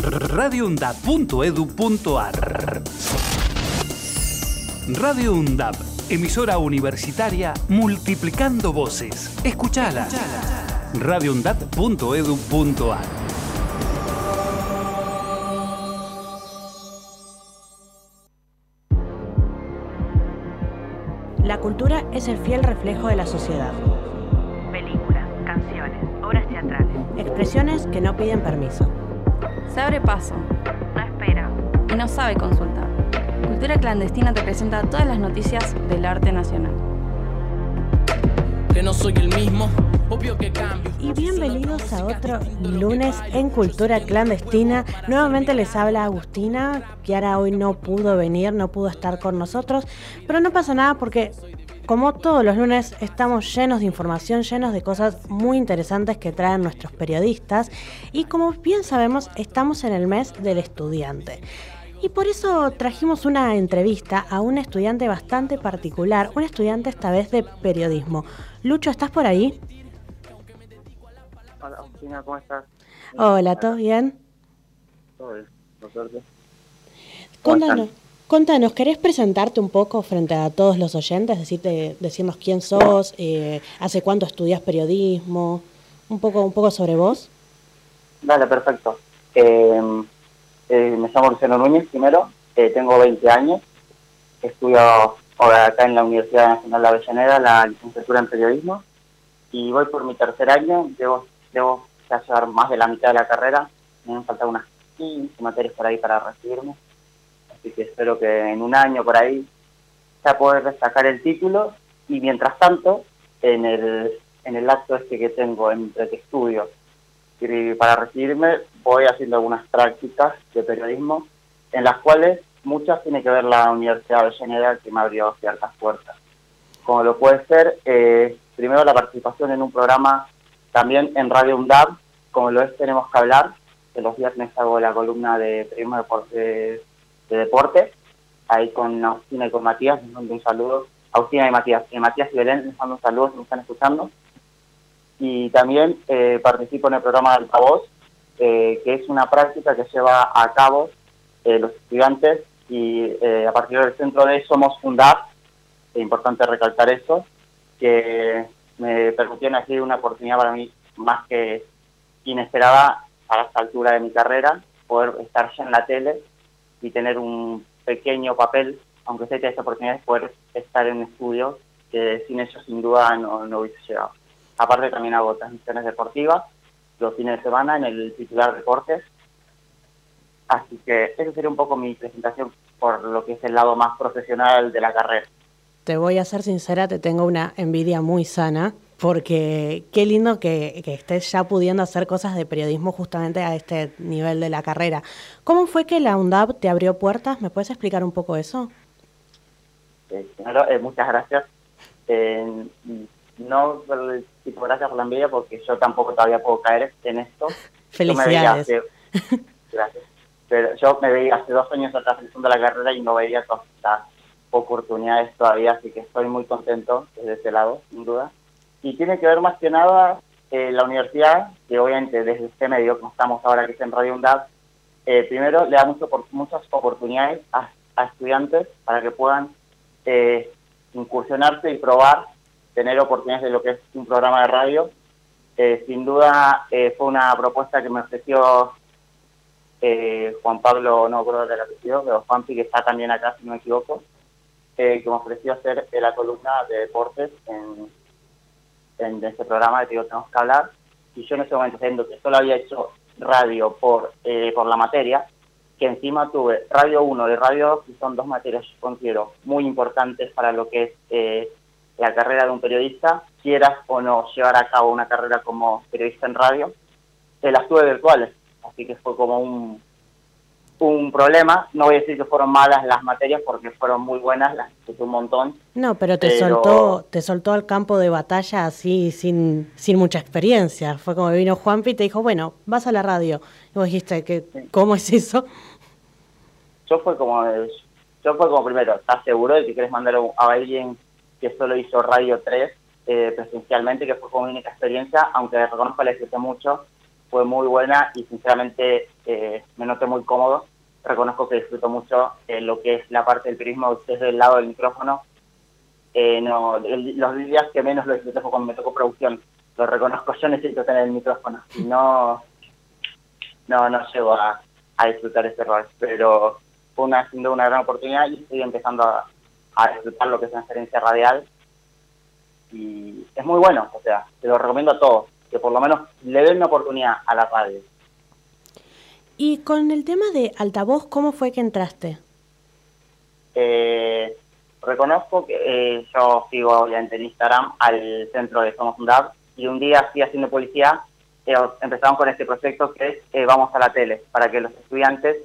radioundab.edu.ar Radio UNDAB, emisora universitaria multiplicando voces. Escuchala. radioundab.edu.ar La cultura es el fiel reflejo de la sociedad. Películas, canciones, obras teatrales. Expresiones que no piden permiso. Se abre paso, No espera. y no sabe consultar. Cultura Clandestina te presenta todas las noticias del arte nacional. que no soy el mismo, obvio que cambio. Y bienvenidos a otro lunes en Cultura Clandestina. Nuevamente les habla Agustina. Kiara hoy no pudo venir, no pudo estar con nosotros, pero no pasa nada porque como todos los lunes estamos llenos de información, llenos de cosas muy interesantes que traen nuestros periodistas y como bien sabemos estamos en el mes del estudiante. Y por eso trajimos una entrevista a un estudiante bastante particular, un estudiante esta vez de periodismo. Lucho, ¿estás por ahí? Hola, Agustina, ¿cómo estás? Hola, ¿todo bien? Todo bien, por suerte. ¿Cómo Contanos, ¿querés presentarte un poco frente a todos los oyentes? Decirte, decirnos quién sos, eh, hace cuánto estudias periodismo, un poco, un poco sobre vos. Dale, perfecto. Eh, eh, me llamo Luciano Núñez, primero, eh, tengo 20 años, estudio ahora acá en la Universidad Nacional de Avellaneda la licenciatura en periodismo y voy por mi tercer año, debo, debo ya llevar más de la mitad de la carrera, me han faltado unas 15 materias por ahí para recibirme, así que espero que en un año por ahí ya poder sacar el título. Y mientras tanto, en el, en el acto este que tengo entre que estudio y para recibirme voy haciendo algunas prácticas de periodismo en las cuales muchas tiene que ver la Universidad de Avellaneda que me abrió ciertas puertas. Como lo puede ser, eh, primero la participación en un programa también en Radio UNDAB, como lo es Tenemos que hablar, que los viernes hago la columna de periodismo deporte, de, de deporte, ahí con Agustina y con Matías, les mando un saludo. Agustina y Matías, y Matías y Belén les mando un saludo si me están escuchando y también eh, participo en el programa de Altavoz, eh, que es una práctica que lleva a cabo eh, los estudiantes y eh, a partir del centro de Somos Fundar, es importante recalcar eso, que me permitieron aquí una oportunidad para mí más que inesperada a esta altura de mi carrera, poder estar ya en la tele y tener un pequeño papel, aunque sea esta oportunidad de poder estar en estudios que sin ellos sin duda no, no hubiese llegado. Aparte también hago transmisiones deportivas los fines de semana en el titular Deportes. Así que esa sería un poco mi presentación por lo que es el lado más profesional de la carrera. Te voy a ser sincera, te tengo una envidia muy sana, porque qué lindo que, que estés ya pudiendo hacer cosas de periodismo justamente a este nivel de la carrera. ¿Cómo fue que la UNDAP te abrió puertas? ¿Me puedes explicar un poco eso? Eh, primero, eh, muchas gracias. Eh, no tipo gracias por la envidia porque yo tampoco todavía puedo caer en esto. Yo me veía Felicidades. hace- gracias. Pero yo me veía hace dos años atrás empezando la carrera y no veía todas estas oportunidades todavía, así que estoy muy contento desde ese lado, sin duda. Y tiene que ver más que nada eh, la universidad, que obviamente desde este medio, como estamos ahora que es en Radio UNDAD, eh, primero le da mucho, muchas oportunidades a, estudiantes para que puedan eh, incursionarse y probar, tener oportunidades de lo que es un programa de radio. Eh, sin duda eh, fue una propuesta que me ofreció Juan Pablo, no recuerdo del apellido, pero Juanpi, que está también acá, si no me equivoco, que me ofreció hacer la columna de deportes en, en este programa de Digo Tenemos que hablar. Y yo en ese momento, siendo que solo había hecho radio por, eh, por la materia, que encima tuve Radio 1 y Radio 2, que son dos materias yo considero muy importantes para lo que es eh, la carrera de un periodista, quieras o no llevar a cabo una carrera como periodista en radio, eh, las tuve virtuales, así que fue como un, un problema. No voy a decir que fueron malas las materias porque fueron muy buenas, las disfruté un montón. No, pero te Pero- soltó, te soltó al campo de batalla así sin, sin mucha experiencia. Fue como vino Juanpi y te dijo, bueno, vas a la radio. Y vos dijiste que, Sí. ¿cómo es eso? Yo fue como, yo fue como primero, ¿estás seguro de que quieres mandar a alguien que solo hizo Radio 3 eh, presencialmente, que fue como mi única experiencia, aunque reconozco que la disfruté mucho, fue muy buena y sinceramente eh, me noté muy cómodo. Reconozco que disfruto mucho eh, lo que es la parte del periodismo desde el lado del micrófono. Eh, no, el- los días que menos lo disfruté cuando me tocó producción. Lo reconozco, yo necesito tener el micrófono. Si no, no, no llego a, disfrutar ese rol. Pero fue una, duda una gran oportunidad y estoy empezando a, a disfrutar lo que es una experiencia radial. Y es muy bueno, o sea, te lo recomiendo a todos, que por lo menos le den una oportunidad a la radio. Y con el tema de altavoz, ¿cómo fue que entraste? Eh, reconozco que eh, yo sigo obviamente en Instagram al centro de Somos un DAB y un día así haciendo publicidad eh, empezamos con este proyecto que es eh, Vamos a la tele, para que los estudiantes,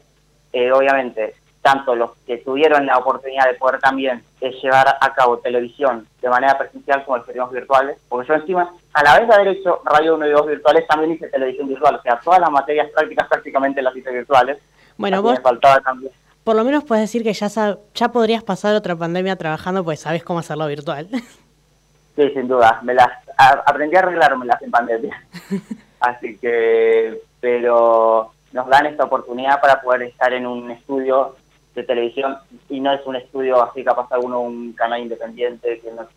eh, obviamente, tanto los que tuvieron la oportunidad de poder también eh, llevar a cabo televisión de manera presencial como los virtuales, porque yo encima, a la vez de haber hecho radio 1 y 2 virtuales, también hice televisión virtual, o sea, todas las materias prácticas prácticamente las hice virtuales. Bueno, vos me faltaba también. por lo menos puedes decir que ya, ya podrías pasar otra pandemia trabajando, pues sabes cómo hacerlo virtual. Sí, sin duda. Me las a- aprendí a arreglármelas en pandemia. Así que, pero nos dan esta oportunidad para poder estar en un estudio de televisión y no es un estudio así capaz alguno un canal independiente que no,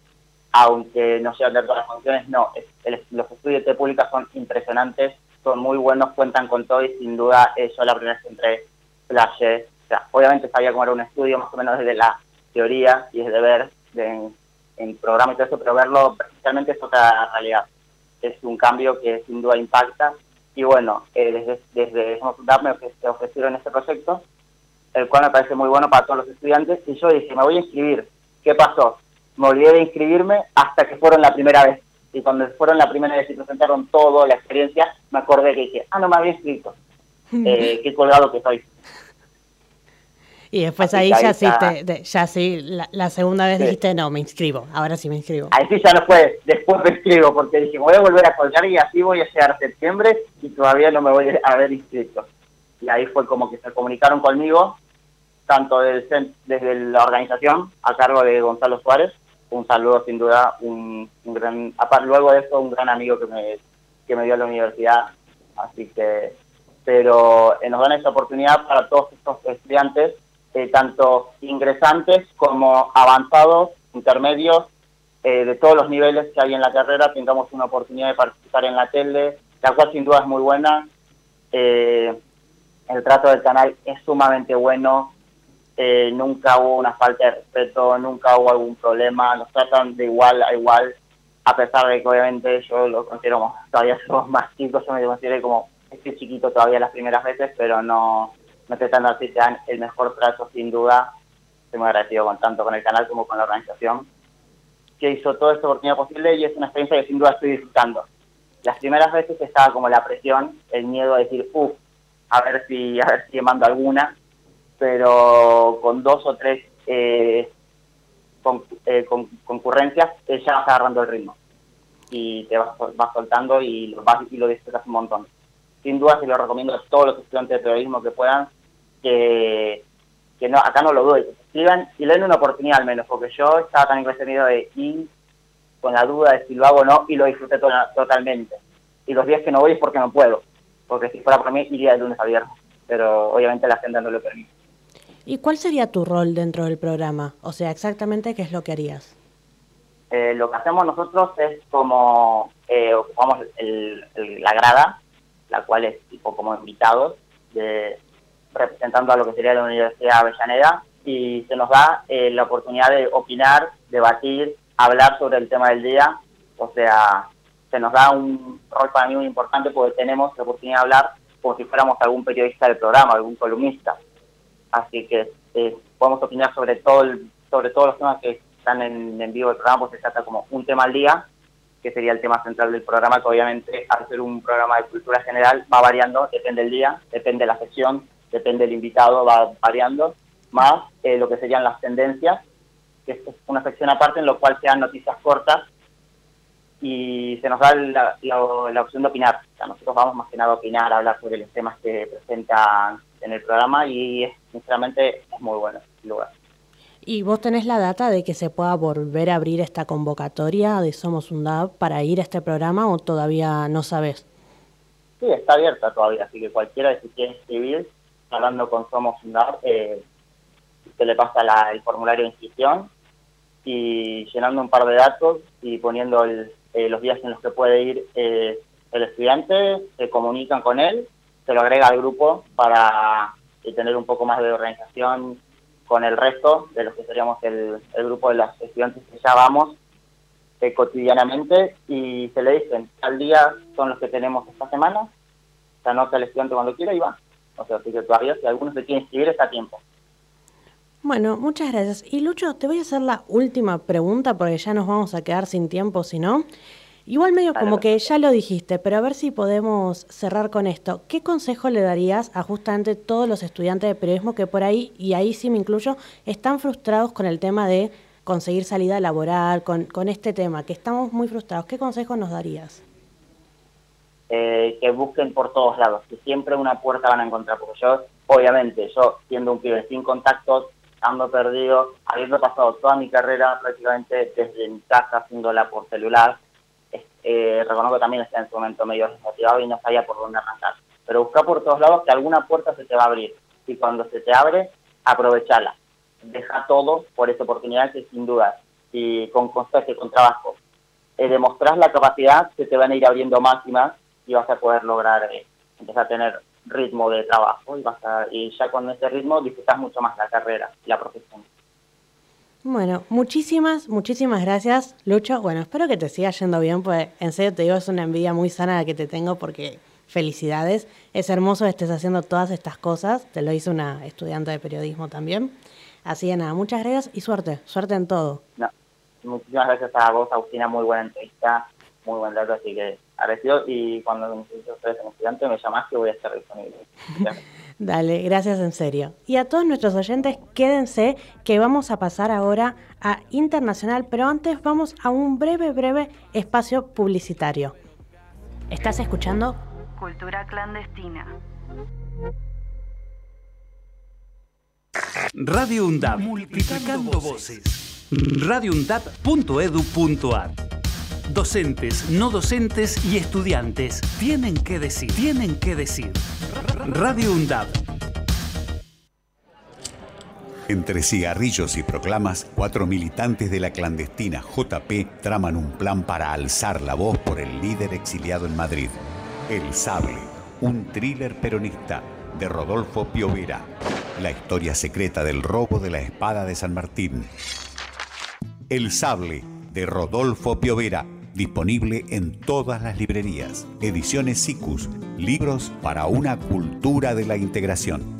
aunque no sea de todas las funciones, no, el- los estudios de pública son impresionantes, son muy buenos, cuentan con todo y sin duda eh, yo la primera vez que entré flashes, o sea, obviamente sabía cómo era un estudio más o menos desde la teoría y desde ver de- en programa y todo eso, pero verlo presencialmente es otra realidad. Es un cambio que sin duda impacta. Y bueno, eh, desde, desde me ofre- ofrecieron este proyecto, el cual me parece muy bueno para todos los estudiantes. Y yo dije, me voy a inscribir. ¿Qué pasó? Me olvidé de inscribirme hasta que fueron la primera vez. Y cuando fueron la primera vez y presentaron todo, la experiencia, me acordé que dije, ah, no me había inscrito. Eh, qué colgado que soy. Y después ahí ya sí, te- te- ya sí, la, la segunda vez Sí. dijiste, no, me inscribo, ahora sí me inscribo. Ahí sí ya no fue, después me inscribo, porque dije, voy a volver a colgar y así voy a llegar a septiembre y todavía no me voy a haber inscrito. Y ahí fue como que se comunicaron conmigo, tanto desde la organización, a cargo de Gonzalo Suárez, un saludo sin duda, un, un gran, aparte luego de eso, un gran amigo que me, que me dio a la universidad, así que, pero eh, nos dan esa oportunidad para todos estos estudiantes, eh, tanto ingresantes como avanzados, intermedios, eh, de todos los niveles que hay en la carrera, tengamos una oportunidad de participar en la tele, la cual sin duda es muy buena. Eh, el trato del canal es sumamente bueno, eh, nunca hubo una falta de respeto, nunca hubo algún problema, nos tratan de igual a igual, a pesar de que obviamente yo lo considero todavía somos más chicos, yo me considero como este chiquito todavía las primeras veces, pero no, no te están así, te dan el mejor trato sin duda, estoy muy agradecido con tanto con el canal como con la organización que hizo toda esta oportunidad posible y es una experiencia que sin duda estoy disfrutando. Las primeras veces estaba como la presión, el miedo de decir, uff, a ver si a ver si mando alguna, pero con dos o tres eh, con- eh, con- concurrencias eh, ya vas agarrando el ritmo y te vas, vas soltando y lo, vas, y lo disfrutas un montón. Sin duda se lo recomiendo a todos los estudiantes de periodismo que puedan, que, que no acá no lo doy, escriban y le den una oportunidad al menos, porque yo estaba ese miedo de ir con la duda de si lo hago o no y lo disfruté to- totalmente. Y los días que no voy es porque no puedo, porque si fuera por mí iría de lunes a viernes, pero obviamente la agenda no lo permite. ¿Y cuál sería tu rol dentro del programa? O sea, exactamente qué es lo que harías. Eh, lo que hacemos nosotros es como eh, ocupamos el- la grada, la cual es tipo como invitados, de, representando a lo que sería la Universidad Avellaneda, y se nos da eh, la oportunidad de opinar, debatir, hablar sobre el tema del día, o sea, se nos da un rol para mí muy importante porque tenemos la oportunidad de hablar como si fuéramos algún periodista del programa, algún columnista así que eh, podemos opinar sobre todo sobre todos los temas que están en, vivo del programa, pues se trata como un tema al día, que sería el tema central del programa, que obviamente al ser un programa de cultura general va variando, depende del día, depende de la sección, depende del invitado, va variando, más eh, lo que serían las tendencias, que es una sección aparte en lo cual se dan noticias cortas y se nos da la opción de opinar. O sea, nosotros vamos más que nada a opinar, a hablar sobre los temas que presentan en el programa y es, sinceramente es muy bueno el lugar. ¿Y vos tenés la data de que se pueda volver a abrir esta convocatoria de Somos para ir a este programa o todavía no sabes? sí, está abierta todavía, así que cualquiera que se quiera inscribir, hablando con Somos Fundar, eh, se le pasa la- el formulario de inscripción y llenando un par de datos y poniendo el- eh, los días en los que puede ir eh, el estudiante, se comunican con él, se lo agrega al grupo para eh, tener un poco más de organización con el resto de los que seríamos el, grupo de los estudiantes que ya vamos eh, cotidianamente y se le dicen, al día son los que tenemos esta semana, se anota el estudiante cuando quiera y va. O sea, así que todavía si alguno se quiere inscribir está a tiempo. Bueno, muchas gracias. Y Lucho, te voy a hacer la última pregunta porque ya nos vamos a quedar sin tiempo, si no. Igual medio como que ya lo dijiste, pero a ver si podemos cerrar con esto. ¿Qué consejo le darías a justamente todos los estudiantes de periodismo que por ahí, y ahí sí me incluyo, están frustrados con el tema de conseguir salida laboral, con, con este tema, que estamos muy frustrados? ¿Qué consejo nos darías? eh, que busquen por todos lados, que siempre una puerta van a encontrar, porque yo, obviamente, yo siendo un pibe sin contactos, ando perdido, habiendo pasado toda mi carrera prácticamente desde mi casa haciéndola por celular, eh, reconozco que también estaba en su momento medio desmotivado y no sabía por dónde arrancar, pero busca por todos lados que alguna puerta se te va a abrir, y cuando se te abre, aprovechala, deja todo por esa oportunidad que sin duda, y con constancia, con trabajo, eh, la capacidad, se te van a ir abriendo más y más y vas a poder lograr eh, empezar a tener ritmo de trabajo y vas a, y ya con ese ritmo disfrutas mucho más la carrera y la profesión. Bueno, muchísimas, muchísimas gracias, Lucho. Bueno, espero que te siga yendo bien, pues en serio te digo, es una envidia muy sana la que te tengo porque felicidades. Es hermoso que estés haciendo todas estas cosas. Te lo hizo una estudiante de periodismo también. Así que nada, muchas gracias y suerte, suerte en todo. No, muchísimas gracias a vos, Agustina, muy buena entrevista, muy buen dato, así que agradecido y cuando ustedes en estudiante me llamás que voy a estar disponible. Dale, gracias en serio. Y a todos nuestros oyentes, quédense que vamos a pasar ahora a Internacional, pero antes vamos a un breve, breve espacio publicitario. ¿Estás escuchando? Cultura clandestina. Radio UNDAP, multiplicando voces. radioundap.edu.ar Docentes, no docentes y estudiantes tienen que decir, tienen que decir. Radio UNDAP. Entre cigarrillos y proclamas, cuatro militantes de la clandestina JP traman un plan para alzar la voz por el líder exiliado en Madrid. El Sable, un thriller peronista de Rodolfo Piovera. La historia secreta del robo de la espada de San Martín. El Sable, de Rodolfo Piovera. Disponible en todas las librerías. Ediciones SICUS. Libros para una cultura de la integración.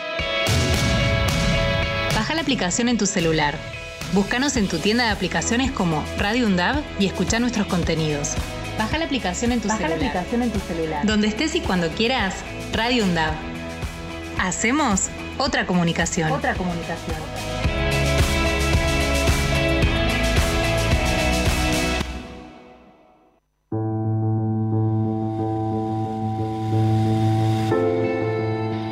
Baja la aplicación en tu celular. Búscanos en tu tienda de aplicaciones como Radio UNDAV y escucha nuestros contenidos. Baja la aplicación en tu celular. en tu celular. Donde estés y cuando quieras, Radio UNDAV. Hacemos otra comunicación. Otra comunicación.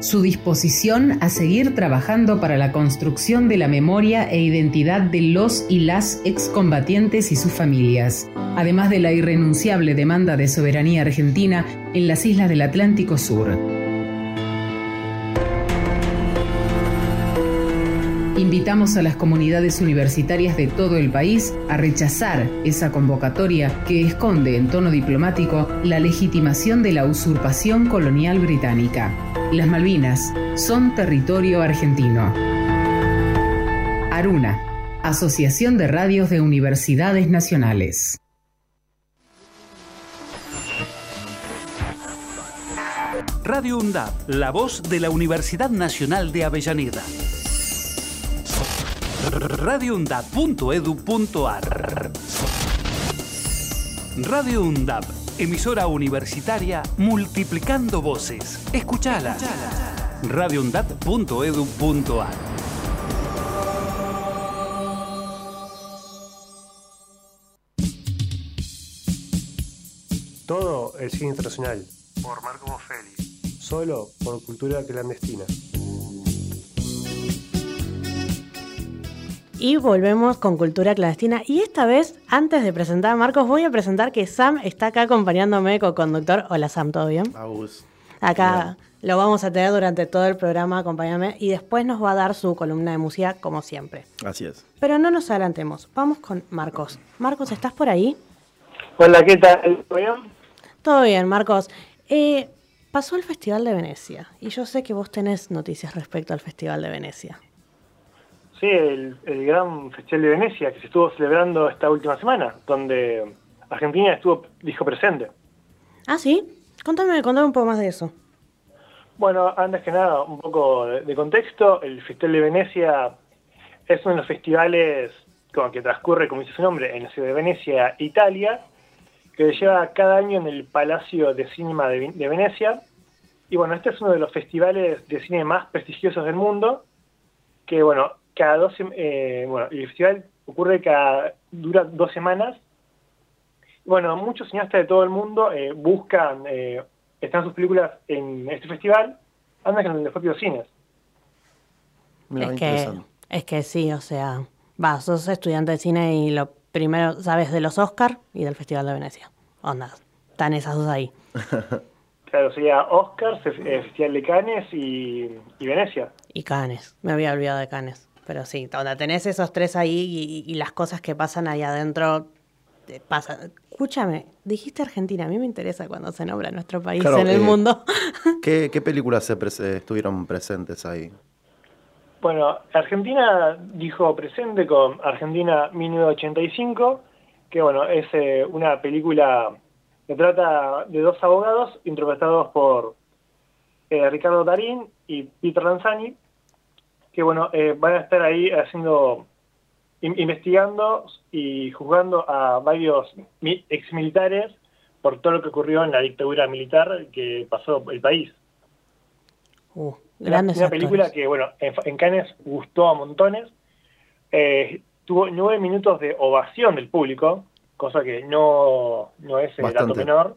su disposición a seguir trabajando para la construcción de la memoria e identidad de los y las excombatientes y sus familias, además de la irrenunciable demanda de soberanía argentina en las islas del Atlántico Sur. Invitamos a las comunidades universitarias de todo el país a rechazar esa convocatoria que esconde en tono diplomático la legitimación de la usurpación colonial británica. Las Malvinas son territorio argentino. Aruna, Asociación de Radios de Universidades Nacionales. Radio UNDAP, la voz de la Universidad Nacional de Avellaneda. radioundap.edu.ar Radio UNDAP, emisora universitaria multiplicando voces. Escuchala. radioundap.edu.ar Todo el cine internacional. Por Marco Boffelli. Solo por cultura clandestina. Y volvemos con Cultura Clandestina. Y esta vez, antes de presentar a Marcos, voy a presentar que Sam está acá acompañándome, co-conductor. Hola Sam, ¿todo bien? Acá lo vamos a tener durante todo el programa, acompáñame. Y después nos va a dar su columna de música, como siempre. Así es. Pero no nos adelantemos. Vamos con Marcos. Marcos, ¿estás por ahí? Hola, ¿qué tal? ¿Todo bien? Todo bien, Marcos. Eh, pasó el Festival de Venecia. Y yo sé que vos tenés noticias respecto al Festival de Venecia. Sí, el, el gran Festival de Venecia que se estuvo celebrando esta última semana, donde Argentina estuvo, dijo presente. Ah, sí. Contame, contame un poco más de eso. Bueno, antes que nada, un poco de, de contexto. El Festival de Venecia es uno de los festivales como que transcurre, como dice su nombre, en la ciudad de Venecia, Italia, que se lleva cada año en el Palacio de Cinema de, de Venecia. Y bueno, este es uno de los festivales de cine más prestigiosos del mundo, que bueno, cada dos, sem- eh, bueno, el festival ocurre cada, dura dos semanas. Bueno, muchos cineastas de todo el mundo eh, buscan, eh, están sus películas en este festival, andan en los propios cines. Mira, es, que, es que sí, o sea, va, sos estudiante de cine y lo primero sabes de los Oscar y del Festival de Venecia. Onda, están esas dos ahí. Claro, sería Oscars, eh, Festival de Cannes y, y Venecia. Y Cannes, me había olvidado de Cannes. Pero sí, onda, tenés esos tres ahí y, y las cosas que pasan ahí adentro te pasan. Escúchame, dijiste Argentina, a mí me interesa cuando se nombra nuestro país Claro, en el eh, mundo. ¿Qué, qué películas se pres- eh, estuvieron presentes ahí? Bueno, Argentina dijo presente con Argentina 1985, que bueno, es eh, una película que trata de dos abogados interpretados por eh, Ricardo Darín y Peter Lanzani, que bueno, eh, van a estar ahí haciendo, in- investigando y juzgando a varios mi- exmilitares por todo lo que ocurrió en la dictadura militar que pasó el país. Uh, Una, grandes una película actores. que, bueno, en, en Cannes gustó a montones. Eh, tuvo nueve minutos de ovación del público, cosa que no, no es el dato menor,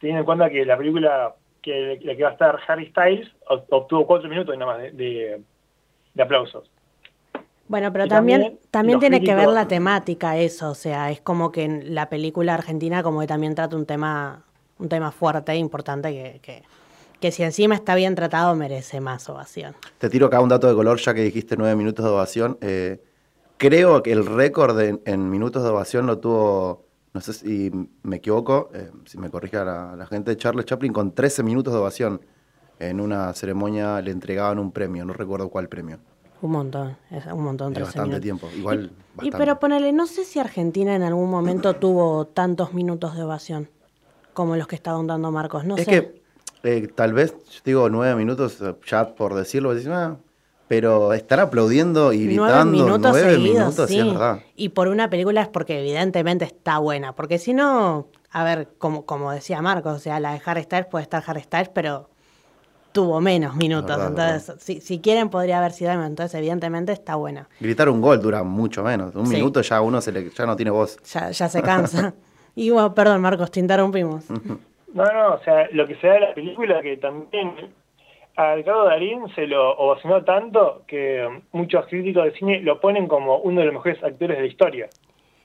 teniendo en cuenta que la película que la que va a estar Harry Styles ob- obtuvo cuatro minutos nada más de, de- de aplausos. Bueno, pero también, también tiene que ver la temática eso, o sea, es como que en la película argentina como que también trata un tema, un tema fuerte e importante que, que, que si encima está bien tratado merece más ovación. Te tiro acá un dato de color, ya que dijiste nueve minutos de ovación. Eh, creo que el récord en minutos de ovación lo tuvo, no sé si me equivoco, eh, si me corrige la, la gente, Charles Chaplin con 13 minutos de ovación. En una ceremonia le entregaban un premio, no recuerdo cuál premio. Un montón, es un montón, Es 13 bastante minutos. tiempo, igual Y bastante. pero ponele, no sé si Argentina en algún momento tuvo tantos minutos de ovación como los que estaban dando Marcos, no es sé. que eh, tal vez, yo digo nueve minutos, eh, ya por decirlo, "Ah", pero estar aplaudiendo y Nueve minutos nueve seguidos, minutos, sí, sí. es verdad. Y por una película es porque evidentemente está buena. Porque si no, a ver, como, como decía Marcos, o sea, la de Harry Styles puede estar Harry Styles, pero tuvo menos minutos. Verdad, entonces, si, si quieren, podría haber sido. Entonces, evidentemente está buena. Gritar un gol dura mucho menos. Un Sí. minuto ya uno se le, ya no tiene voz. Ya, ya se cansa. y bueno, perdón, Marcos, te interrumpimos. No, no, o sea, lo que se da de la película que también a Ricardo Darín se lo ovacionó tanto que muchos críticos de cine lo ponen como uno de los mejores actores de la historia.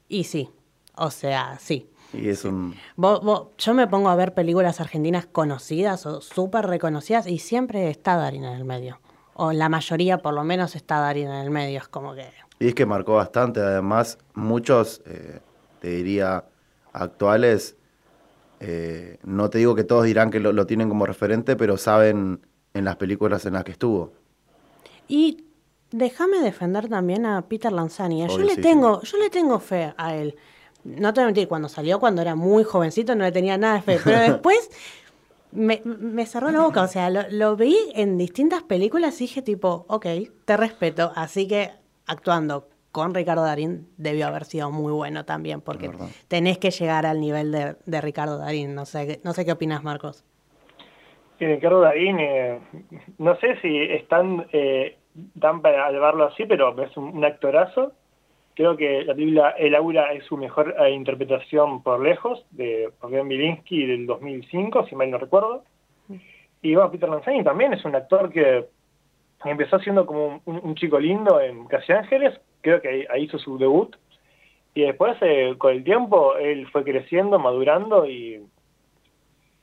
Y sí, o sea, sí. Y es un. Vos- vos- yo me pongo a ver películas argentinas conocidas o súper reconocidas y siempre está Darín en el medio. O la mayoría por lo menos está Darín en el medio. Es como que... Y es que marcó bastante. Además, muchos, eh, te diría, actuales, eh, no te digo que todos dirán que lo, lo tienen como referente, pero saben en las películas en las que estuvo. Y déjame defender también a Peter Lanzani. ¿eh? Yo le sí, tengo, yo le tengo fe a él. No te voy a mentir, cuando salió, cuando era muy jovencito, no le tenía nada de fe. Pero después me, me cerró la boca. O sea, lo, lo vi en distintas películas y dije tipo, ok, te respeto. Así que actuando con Ricardo Darín debió haber sido muy bueno también, porque tenés que llegar al nivel de, de Ricardo Darín. No sé, qué- no sé qué opinas, Marcos. Ricardo Darín, eh, no sé si están eh, tan para verlo así, pero es un, un actorazo. Creo que la película El Aura es su mejor eh, interpretación por lejos, de Fabián Bilinsky del 2005, si mal no recuerdo. Y bueno, Peter Lanzani también es un actor que empezó siendo como un, chico lindo en Casi Ángeles, creo que ahí, hizo su debut. Y después, eh, con el tiempo, él fue creciendo, madurando y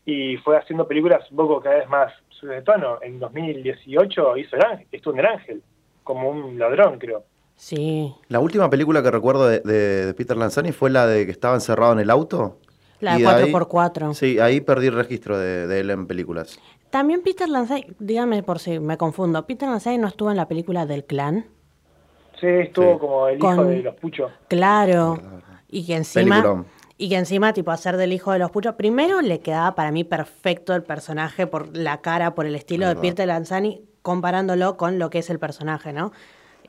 y fue haciendo películas un poco cada vez más de tono. En 2018 hizo el ángel, estuvo en El Ángel, como un ladrón, creo. Sí, La última película que recuerdo de, de- de Peter Lanzani fue la de que estaba encerrado en el auto. la de de ahí- 4x4. Sí, ahí perdí el registro de, de él en películas. También Peter Lanzani, dígame por si me confundo, Peter Lanzani no estuvo en la película del clan. Sí, estuvo Sí. como el hijo Con- de los puchos. Claro. Y que encima. Peliculón. Y que encima, tipo, hacer del hijo de los puchos. Primero le quedaba para mí perfecto el personaje por la cara, por el estilo de. Peter Lanzani, comparándolo con lo que es el personaje, ¿no?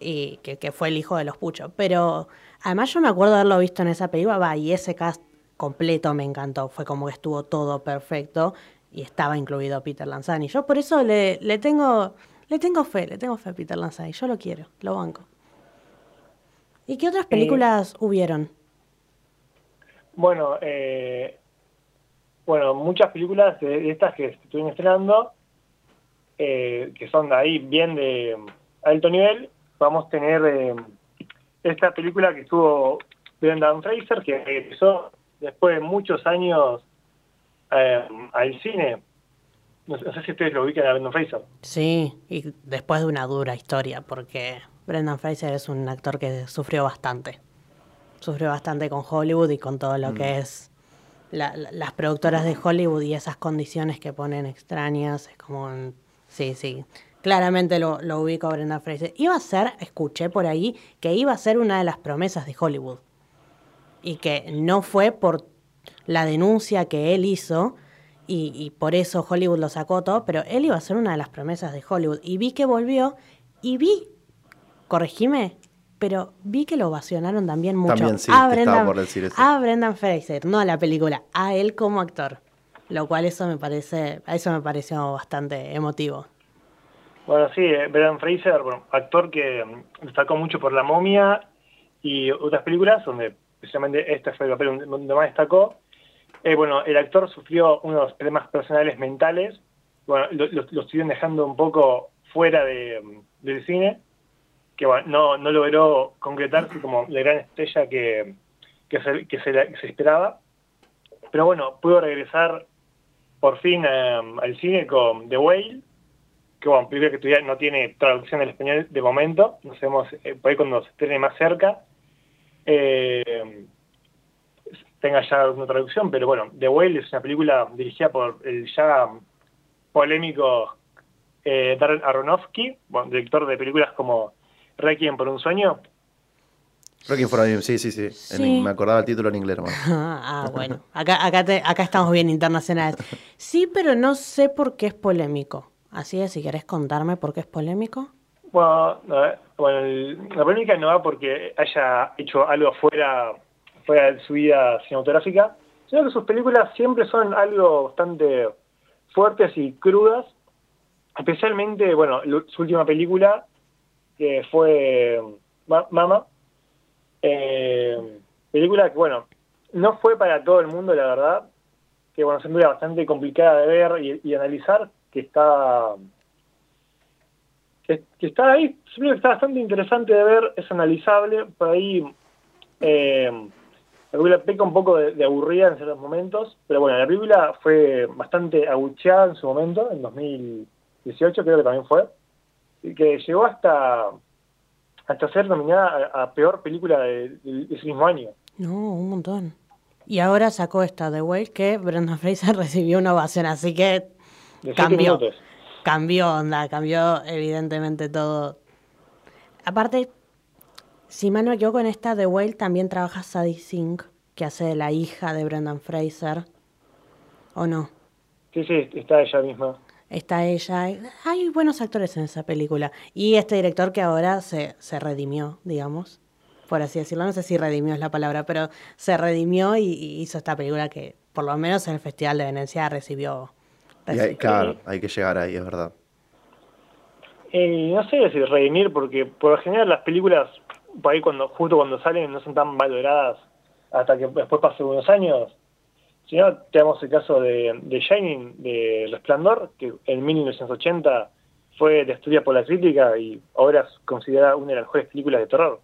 Y que, que fue el hijo de los puchos. Pero además yo me acuerdo de haberlo visto en esa película, va, y ese cast completo me encantó. Fue como que estuvo todo perfecto y estaba incluido Peter Lanzani. Yo por eso le, le tengo le tengo fe, le tengo fe a Peter Lanzani. Yo lo quiero, lo banco. ¿Y qué otras películas hubieron? Bueno, eh, bueno, muchas películas de, estas que se estuvieron estrenando, eh, que son de ahí bien de alto nivel, vamos a tener eh, esta película que estuvo Brendan Fraser, que regresó después de muchos años eh, al cine. No, sé no sé si ustedes lo ubican a Brendan Fraser. Sí, y después de una dura historia, porque Brendan Fraser es un actor que sufrió bastante. Sufrió bastante con Hollywood y con todo lo que es la- la- las productoras de Hollywood y esas condiciones que ponen extrañas. Es como. un- sí, sí. Claramente lo, lo ubico a Brendan Fraser. Iba a ser, escuché por ahí, que iba a ser una de las promesas de Hollywood. Y que no fue por la denuncia que él hizo, y, y por eso Hollywood lo sacó todo, pero él iba a ser una de las promesas de Hollywood. Y vi que volvió, y vi, corregime, pero vi que lo ovacionaron también mucho También sí, a, Brendan, por decir eso. a Brendan Fraser, no a la película, a él como actor. Lo cual eso me parece, a eso me pareció bastante emotivo. Bueno, sí, eh, Brendan Fraser, bueno, actor que mm, destacó mucho por La momia y otras películas, donde precisamente este fue el papel donde- más destacó. Eh, bueno, el actor sufrió unos problemas personales mentales, bueno, lo, lo- estuvieron dejando un poco fuera de, mm, del cine, que bueno, no, no logró concretarse como la gran estrella que, que, se, que se esperaba. Pero bueno, pudo regresar por fin eh, al cine con The Whale, que bueno, primero que todavía no tiene traducción al español de momento, no sabemos eh, por ahí cuando se estrene más cerca, eh, tenga ya una traducción, pero bueno, The Whale es una película dirigida por el ya polémico eh, Darren Aronofsky, bueno, director de películas como Requiem por un sueño. Requiem for a Dream, sí, sí, sí. En- Sí. me acordaba el título en inglés, hermano. ah, bueno. Acá, acá, te- acá estamos bien internacionales. Sí, pero no sé por qué es polémico. Así es, si querés contarme por qué es polémico. Bueno, no, bueno, el- la polémica no va porque haya hecho algo fuera, fuera de su vida cinematográfica, sino que sus películas siempre son algo bastante fuertes y crudas, especialmente, bueno, su última película, que fue Ma- Mama, eh, película que, bueno, no fue para todo el mundo, la verdad, que, bueno, una película bastante complicada de ver y analizar, que está que, que está ahí, siempre está bastante interesante de ver, es analizable, por ahí eh, la película peca un poco de, aburrida en ciertos momentos, pero bueno, la película fue bastante abucheada en su momento, en 2018 creo que también fue, y que llegó hasta hasta ser nominada a, a peor película de, ese mismo año. No, un montón. Y ahora sacó esta The Whale que Brendan Fraser recibió una ovación, así que cambió. Cambió onda, cambió evidentemente todo. Aparte, si mal no me equivoco, en esta The Whale también trabaja Sadie Sink, que hace de la hija de Brendan Fraser. ¿O no? Sí, sí, está ella misma. Está ella. Hay buenos actores en esa película. Y este director que ahora se, se redimió, digamos, por así decirlo. No sé si redimió es la palabra, pero se redimió y, y hizo esta película que, por lo menos en el Festival de Venecia, recibió. Y hay- claro, hay que llegar ahí, es verdad. Eh, no sé si redimir, porque por lo general las películas, por ahí cuando, justo cuando salen, no son tan valoradas hasta que después pasen unos años. Si no, tenemos el caso de, de Shining, de Resplandor, que en 1980 fue destruida por la crítica y ahora es considerada una de las mejores películas de terror.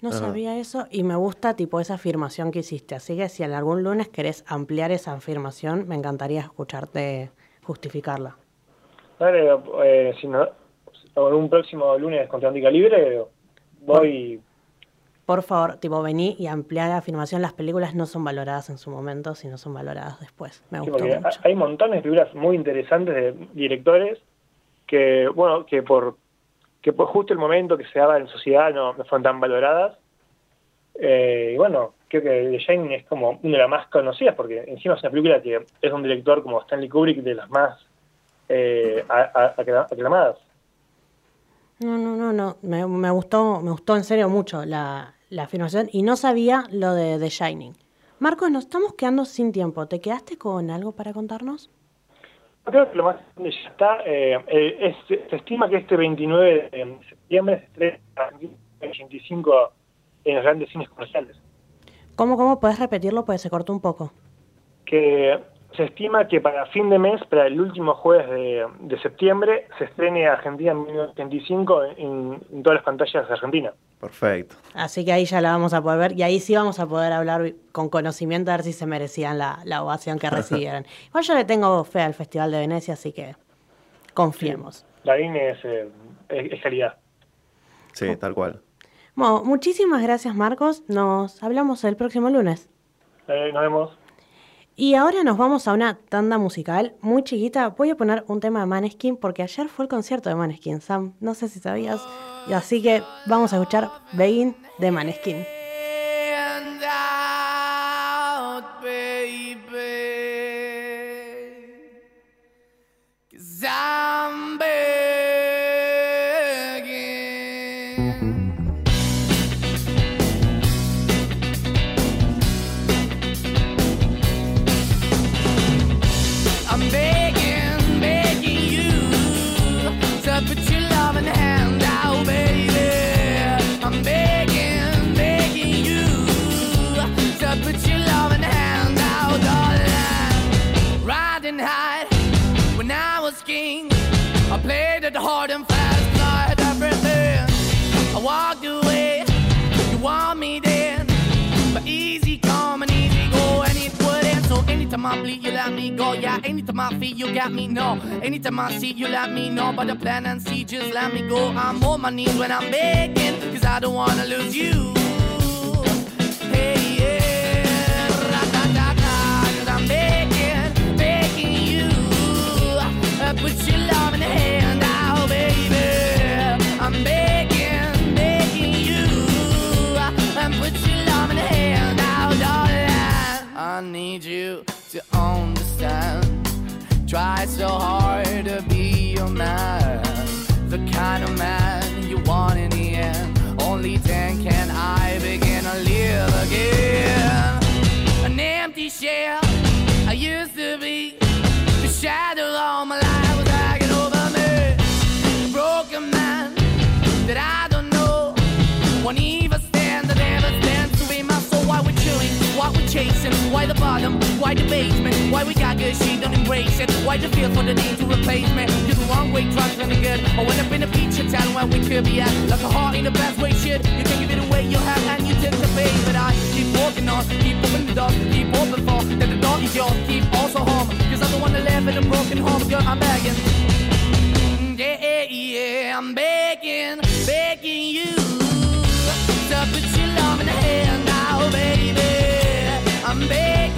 No Ajá. sabía eso y me gusta tipo esa afirmación que hiciste. Así que si en algún lunes querés ampliar esa afirmación, me encantaría escucharte justificarla. Dale, eh, si no, en un próximo lunes con Temática Libre, voy... Por favor, tipo, vení y ampliar la afirmación. Las películas no son valoradas en su momento, sino son valoradas después. Me Sí, gustó mucho. hay montones de películas muy interesantes de directores que, bueno, que por que por justo el momento que se daba en sociedad no, fueron tan valoradas. Eh, y bueno, creo que The Shining es como una de las más conocidas, porque encima es una película que es un director como Stanley Kubrick de las más eh, aclamadas. No, no, no, no. Me, me gustó, me gustó en serio mucho la, la afirmación y no sabía lo de The Shining. Marcos, nos estamos quedando sin tiempo. ¿Te quedaste con algo para contarnos? Creo que lo más importante ya está. eh, eh, es- se estima que este 29 de septiembre se estrena el 85 en los grandes cines comerciales. ¿Cómo, cómo? ¿Puedes repetirlo? Pues se cortó un poco. que se estima que para fin de mes, para el último jueves de, de septiembre, se estrene Argentina en 1985 en, en todas las pantallas de Argentina. Perfecto. Así que ahí ya la vamos a poder ver y ahí sí vamos a poder hablar con conocimiento a ver si se merecían la, la ovación que recibieron. Igual yo le tengo fe al Festival de Venecia, así que confiemos. La INE es, eh, es- es calidad. Sí, tal cual. Bueno, muchísimas gracias Marcos. Nos hablamos el próximo lunes. Eh, nos vemos. Y ahora nos vamos a una tanda musical muy chiquita. Voy a poner un tema de Maneskin porque ayer fue el concierto de Maneskin, Sam. No sé si sabías. Así que vamos a escuchar Begin de Maneskin. Anytime I bleed, you let me go. Yeah, anytime I feel, you got me. No, anytime I see, you let me know. But the plan and see, just let me go. I'm on my knees when I'm begging, cause I don't wanna lose you. Hey, yeah, ra-da-da-da, 'cause I'm begging, begging you. Uh, put your love in the hand out, baby. I'm begging, begging you. Uh, and put your love in hand out, darling. I need you to understand. Try so hard to be your man, the kind of man why the bottom, why the basement, why we got good, she don't embrace it. Why the feel for the need to replace me? You're the wrong way, trying to good. I went up in a feature town where we could be at. Like a heart in the best way, shit. You can give it away, you have, and you take the bait. But I keep walking on, keep opening the door, keep open for that the door is yours, keep also home. Cause I'm the one that live in a broken home, girl, I'm begging. Yeah, yeah, I'm begging, begging you to put your love in the hand now, baby. I'm begging,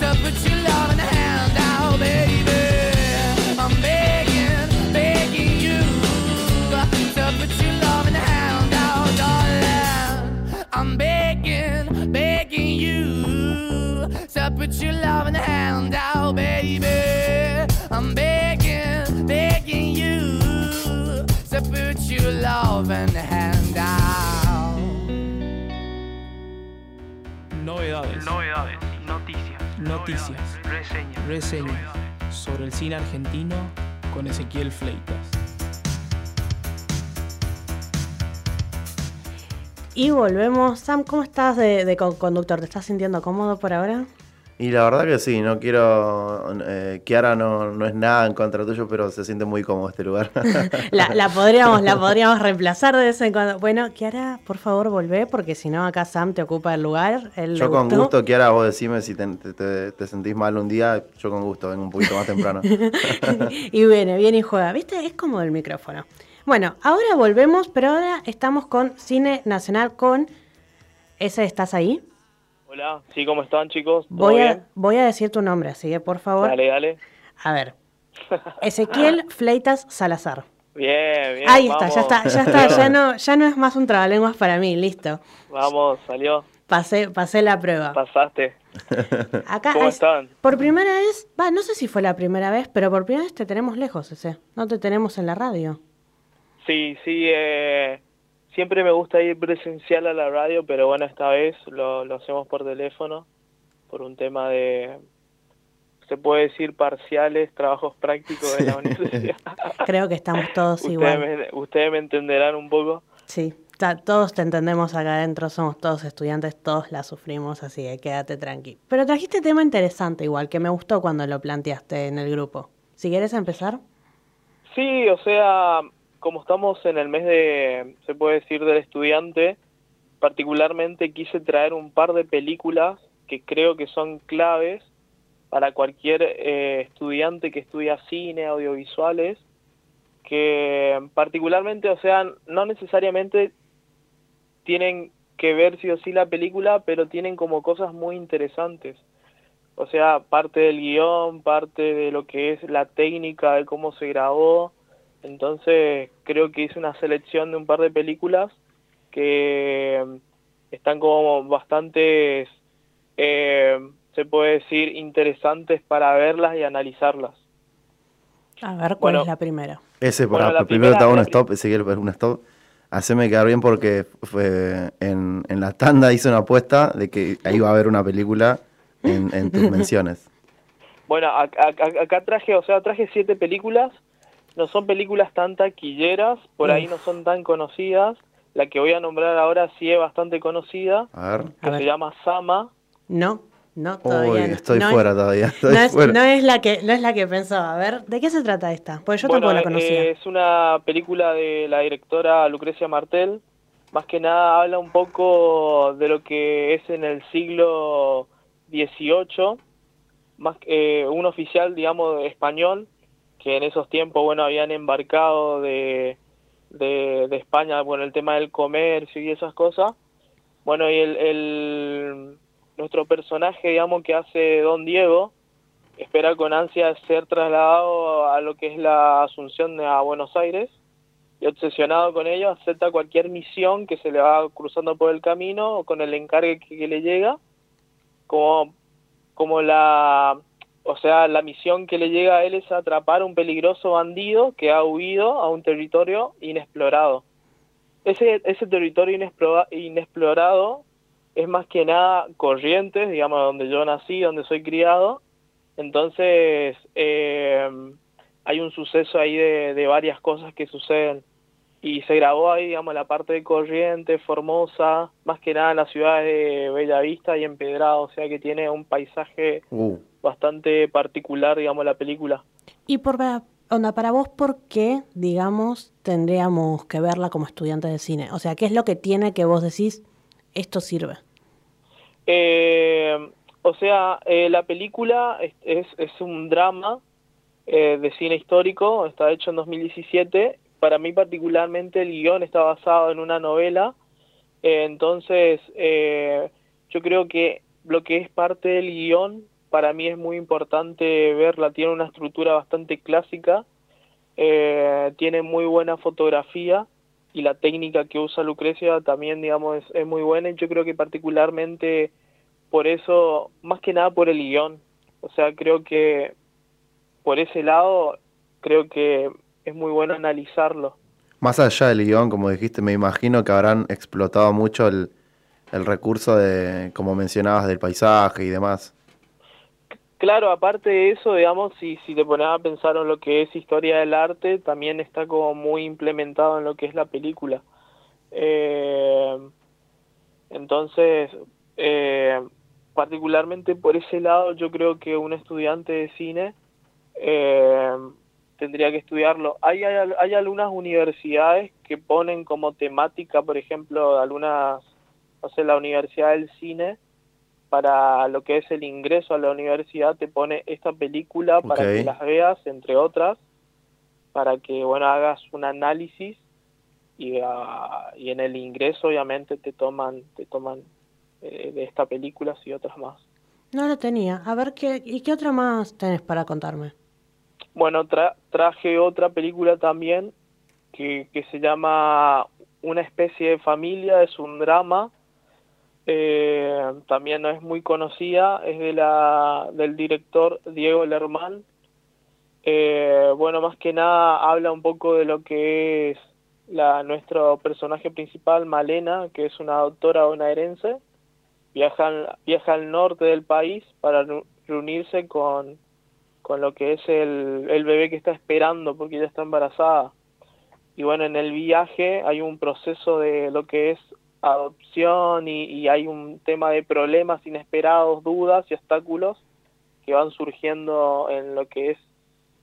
To uh, put your loving hand out, baby. I'm begging, begging you put your loving hand out, darling. I'm begging, begging you put your loving hand out, baby. I'm begging, noticias, reseñas, sobre el cine argentino con Ezequiel Fleitas. Y volvemos. Sam, ¿cómo estás de, de co- conductor? ¿Te estás sintiendo cómodo por ahora? Y la verdad que sí, no quiero. Eh, Kiara no, no es nada en contra tuyo, pero se siente muy cómodo este lugar. La, la podríamos, la podríamos reemplazar de vez en cuando. Bueno, Kiara, por favor, volvé, porque si no, acá Sam te ocupa el lugar. Él yo con gustó. gusto, Kiara, vos decime si te, te- te- te sentís mal un día, yo con gusto, vengo un poquito más temprano. y viene, viene y juega. ¿Viste? Es como el micrófono. Bueno, ahora volvemos, pero ahora estamos con Cine Nacional con... ¿Ese estás ahí? Hola, sí, ¿cómo están chicos? ¿Todo Voy a, voy a decir tu nombre, así que por favor. Dale, dale. A ver. Ezequiel Fleitas Salazar. Bien, bien. Ahí está, ya está, ya está, ya no, ya no es más un trabalenguas para mí, listo. Vamos, salió, Pasé, pasé la prueba. pasaste. Acá ¿Cómo es- están? por primera vez, va, no sé si fue la primera vez, pero por primera vez te tenemos lejos ese. No te tenemos en la radio. Sí, sí, eh, siempre me gusta ir presencial a la radio, pero bueno, esta vez lo, lo hacemos por teléfono, por un tema de, se puede decir, parciales, trabajos prácticos de la universidad. Creo que estamos todos ustedes, igual. me, ustedes me entenderán un poco. Sí, ta- todos te entendemos acá adentro, somos todos estudiantes, todos la sufrimos, así que quédate tranqui. Pero trajiste tema interesante igual, que me gustó cuando lo planteaste en el grupo. Si quieres empezar. Sí, o sea, como estamos en el mes de, se puede decir, del estudiante, particularmente quise traer un par de películas que creo que son claves para cualquier eh, estudiante que estudia cine, audiovisuales, que particularmente, o sea, no necesariamente tienen que ver sí o sí la película, pero tienen como cosas muy interesantes. O sea, parte del guion, parte de lo que es la técnica de cómo se grabó. Entonces, creo que hice una selección de un par de películas que están como bastante, se puede decir, interesantes para verlas y analizarlas. A ver, ¿cuál Bueno. es la primera? Ese, Bueno, para, la primero hago un stop, Ezequiel, un stop. Haceme quedar bien porque fue en, en la tanda hice una apuesta de que ahí va a haber una película en, en tus menciones. Bueno, ac- ac- acá traje, o sea, traje siete películas. No son películas tan taquilleras, por ahí no son tan conocidas. La que voy a nombrar ahora sí es bastante conocida, A ver. que se llama Sama. No, no, todavía Uy, no. estoy No es- fuera todavía. Estoy No es, fuera. no es la que, no es la que pensaba. A ver, ¿de qué se trata esta? Pues yo tampoco la eh, conocía. es una película de la directora Lucrecia Martel. Más que nada habla un poco de lo que es en el siglo XVIII. Más que, eh, un oficial, digamos, español, que en esos tiempos, bueno, habían embarcado de, de, España por el tema del comercio y esas cosas. Bueno, y el, el- nuestro personaje, digamos, que hace Don Diego, espera con ansia ser trasladado a lo que es la Asunción a Buenos Aires y obsesionado con ello acepta cualquier misión que se le va cruzando por el camino o con el encargue que, que le llega como como la o sea la misión que le llega a él es atrapar a un peligroso bandido que ha huido a un territorio inexplorado. Ese ese territorio inexplora- inexplorado es más que nada Corrientes digamos donde yo nací donde soy criado. Entonces eh, hay un suceso ahí de, de varias cosas que suceden. Y se grabó ahí, digamos, la parte de Corrientes, Formosa, más que nada en las ciudades de Bellavista y Empedrado, o sea que tiene un paisaje Uh, bastante particular, digamos, la película. Y por onda, para vos, ¿por qué, digamos, tendríamos que verla como estudiante de cine? O sea, ¿qué es lo que tiene que vos decís, esto sirve? Eh, o sea, eh, la película es, es, es un drama eh, de cine histórico, está hecho en 2017. Para mí particularmente el guion está basado en una novela, entonces yo creo que lo que es parte del guion para mí es muy importante verla, tiene una estructura bastante clásica, eh, tiene muy buena fotografía y la técnica que usa Lucrecia también, digamos, es, muy buena y yo creo que particularmente por eso, más que nada por el guion, o sea, creo que por ese lado, creo que es muy bueno analizarlo. Más allá del guion, como dijiste, me imagino que habrán explotado mucho el, el recurso de, como mencionabas, del paisaje y demás. Claro, aparte de eso, digamos, si, si te pones a pensar en lo que es historia del arte, también está como muy implementado en lo que es la película. Eh, entonces, eh, particularmente por ese lado, yo creo que un estudiante de cine eh, tendría que estudiarlo. Hay, hay, hay algunas universidades que ponen como temática, por ejemplo, algunas, la Universidad del Cine, para lo que es el ingreso a la universidad te pone esta película para que las veas, entre otras, para que, bueno, hagas un análisis y, ah, y en el ingreso obviamente te toman, te toman eh, de esta película y otras más. No lo tenía. A ver, ¿qué, ¿y qué otra más tenés para contarme? Bueno, tra- traje otra película también que, que se llama Una especie de familia, es un drama, eh, también no es muy conocida, es de la, del director Diego Lerman. Eh, bueno, más que nada habla un poco de lo que es la, nuestro personaje principal, Malena, que es una doctora bonaerense, viaja al, viaja al norte del país para reu- reunirse con, con lo que es el, el bebé que está esperando porque ella está embarazada. Y bueno, en el viaje hay un proceso de lo que es adopción y, y hay un tema de problemas inesperados, dudas y obstáculos que van surgiendo en lo que es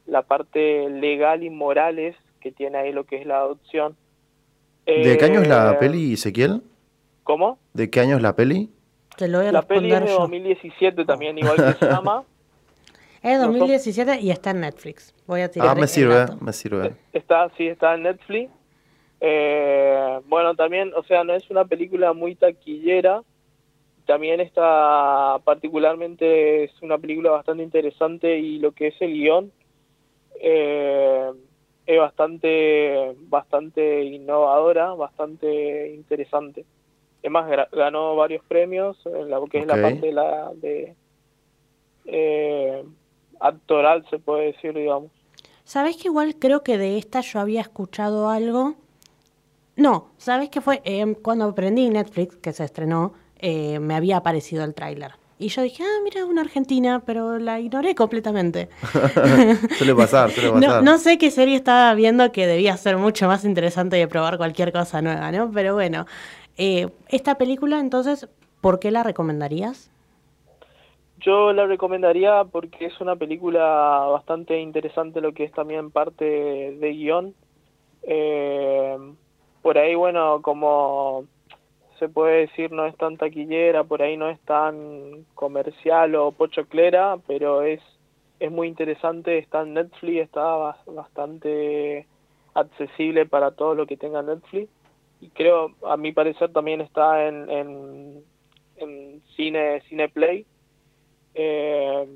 la parte legal y morales que tiene ahí lo que es la adopción. ¿De qué año es la Eh, peli, Ezequiel? ¿Cómo? ¿De qué año es la peli? Te lo voy a La peli es de yo. 2017 también, igual que se llama. Es no son- 2017 y está en Netflix. Voy a tirar Ah, me sirve, me sirve. Está, sí, está en Netflix. Eh, bueno, también, o sea, no es una película muy taquillera. También está, particularmente, es una película bastante interesante y lo que es el guion eh, es bastante, bastante innovadora, bastante interesante. Además, ganó varios premios en la que es la parte de la de eh, actoral, se puede decir, digamos. ¿Sabés que igual creo que de esta yo había escuchado algo? No, ¿sabés qué fue? Eh, cuando aprendí Netflix, que se estrenó, eh, me había aparecido el tráiler. Y yo dije, ah, mira, una argentina, pero la ignoré completamente. suele pasar, suele No, pasar. no sé qué serie estaba viendo que debía ser mucho más interesante de probar cualquier cosa nueva, ¿no? Pero bueno, eh, esta película, entonces, ¿por qué la recomendarías? Yo la recomendaría porque es una película bastante interesante lo que es también parte de guion. Eh, por ahí, bueno, como se puede decir, no es tan taquillera, por ahí no es tan comercial o pochoclera, pero es, es muy interesante, está en Netflix, está ba- bastante accesible para todo lo que tenga Netflix. Y creo, a mi parecer, también está en, en, en cine, Cineplay. Eh,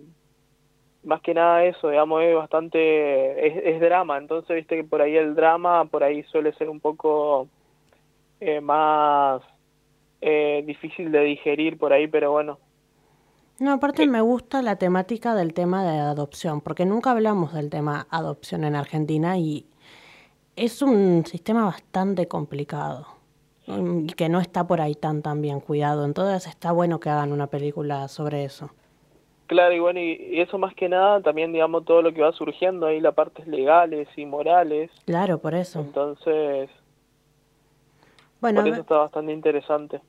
más que nada eso, digamos, es bastante, es, es drama, entonces viste que por ahí el drama, por ahí suele ser un poco eh, más eh, difícil de digerir por ahí, pero bueno, No, aparte me gusta la temática del tema de adopción, porque nunca hablamos del tema adopción en Argentina y es un sistema bastante complicado y que no está por ahí tan tan bien cuidado. Entonces está bueno que hagan una película sobre eso. Claro, y bueno, y, eso más que nada, también digamos todo lo que va surgiendo ahí, las partes legales y morales, Claro, por eso. entonces Bueno, Por a eso ver, está bastante interesante.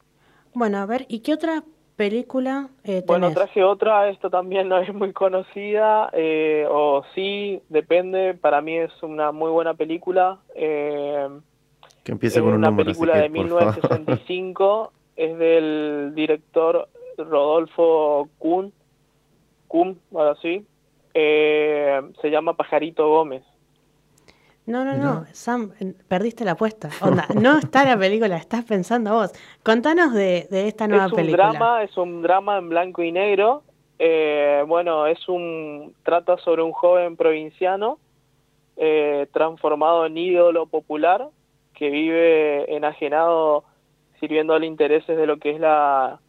bueno, a ver, ¿y qué otra película eh, Bueno, traje otra, esta también no es muy conocida, eh, o sí, depende, para mí es una muy buena película. eh, Que empiece es con un una número, película así de que, por favor. 1965, es del director Rodolfo Kuhn, Kuhn, ahora sí, eh, se llama Pajarito Gómez. No, no, no, Sam, eh, perdiste la apuesta. Onda, no está la película, estás pensando vos. Contanos de, de esta nueva es un película. drama, es un drama en blanco y negro. Eh, bueno, es un trata sobre un joven provinciano eh, transformado en ídolo popular que vive enajenado sirviendo a intereses de lo que es la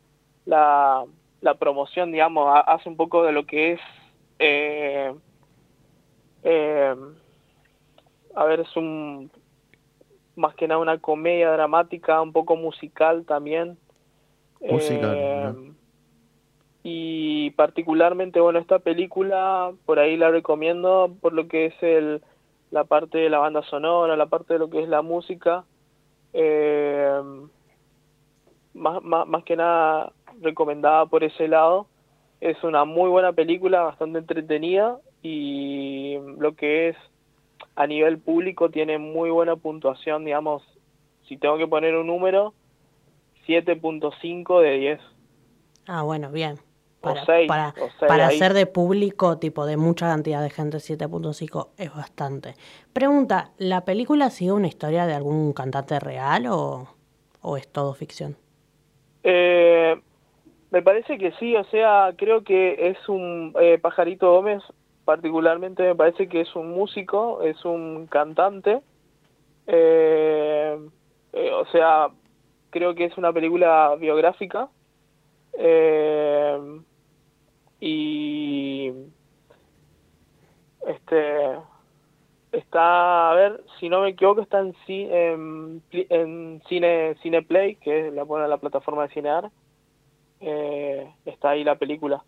la, la promoción, digamos, ha- hace un poco de lo que es eh, eh, a ver, es un más que nada una comedia dramática, un poco musical también. Musical, Eh, ¿no? y particularmente, bueno, esta película por ahí la recomiendo por lo que es el, la parte de la banda sonora, la parte de lo que es la música. Eh, más, más, más que nada recomendada por ese lado. Es una muy buena película, bastante entretenida y lo que es a nivel público tiene muy buena puntuación, digamos, si tengo que poner un número, 7.5 de 10. Ah, bueno, bien. O Para, seis, para, o para ahí. ser de público, tipo de mucha cantidad de gente, 7.5 es bastante. Pregunta, ¿la película sigue una historia de algún cantante real o, o es todo ficción? Eh, me parece que sí, o sea, creo que es un eh, Pajarito Gómez, particularmente me parece que es un músico, es un cantante. Eh, eh, o sea, creo que es una película biográfica. Y este está, a ver, si no me equivoco, está en cine Cineplay, que es la, bueno, la plataforma de Cinear. Eh, está ahí la película.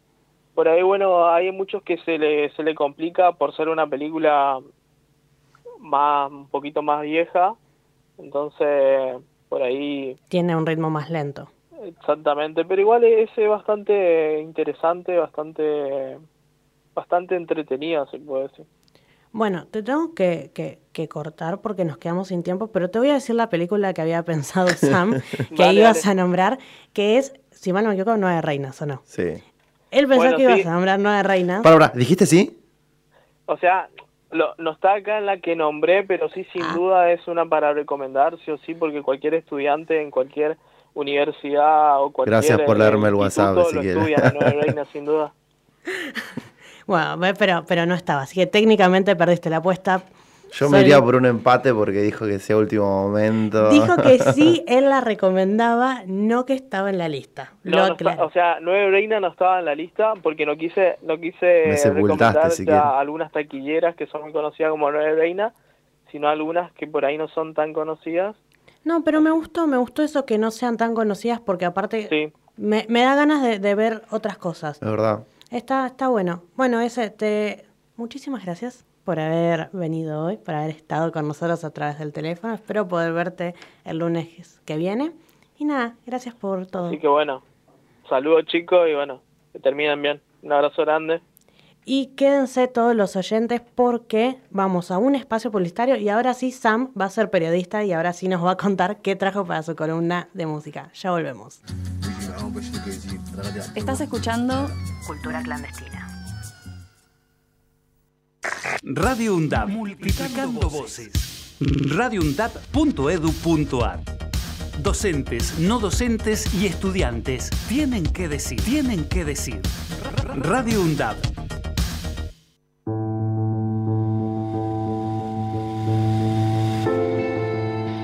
Por ahí, bueno, hay muchos que se le, se le complica por ser una película más un poquito más vieja. Entonces, por ahí Tiene un ritmo más lento. Exactamente, pero igual es bastante interesante, bastante bastante entretenida, se puede decir. Bueno, te tengo que, que- que cortar porque nos quedamos sin tiempo, pero te voy a decir la película que había pensado Sam, que ibas a nombrar, que es, si mal no me equivoco, Nueve Reinas, ¿o no? Sí. Él pensó Bueno, que ibas sí. a nombrar Nueve Reinas. Para, para, ¿dijiste sí? O sea, lo- no está acá en la que nombré, pero sí, sin duda es una para recomendar, sí o sí, porque cualquier estudiante en cualquier universidad o cualquier Gracias por eh, leerme el WhatsApp, instituto lo estudian, Nueve Reinas, sin duda. Bueno, pero, pero no estaba, así que técnicamente perdiste la apuesta. Yo me iría por un empate porque dijo que sea último momento. Dijo que sí, él la recomendaba, no que estaba en la lista. No, Lo no está- aclaro. o sea, Nueve Reina no estaba en la lista porque no quise, no quise recomendar Ezequiel. ya algunas taquilleras que son muy conocidas como Nueve Reina, sino algunas que por ahí no son tan conocidas. No, pero me gustó, me gustó eso que no sean tan conocidas porque aparte Sí. me, me da ganas de, de ver otras cosas. Es verdad. Está, está bueno. Bueno, ese, te... muchísimas gracias por haber venido hoy, por haber estado con nosotros a través del teléfono. Espero poder verte el lunes que viene. Y nada, gracias por todo. Así que bueno, saludos chicos y bueno, que terminen bien. Un abrazo grande. Y quédense todos los oyentes porque vamos a un espacio publicitario y ahora sí Sam va a ser periodista y ahora sí nos va a contar qué trajo para su columna de música. Ya volvemos. Estás escuchando Cultura clandestina. Radio UNDAP. Multiplicando voces. radioundap.edu.ar Docentes, no docentes y estudiantes tienen que decir, tienen que decir. Radio UNDAP.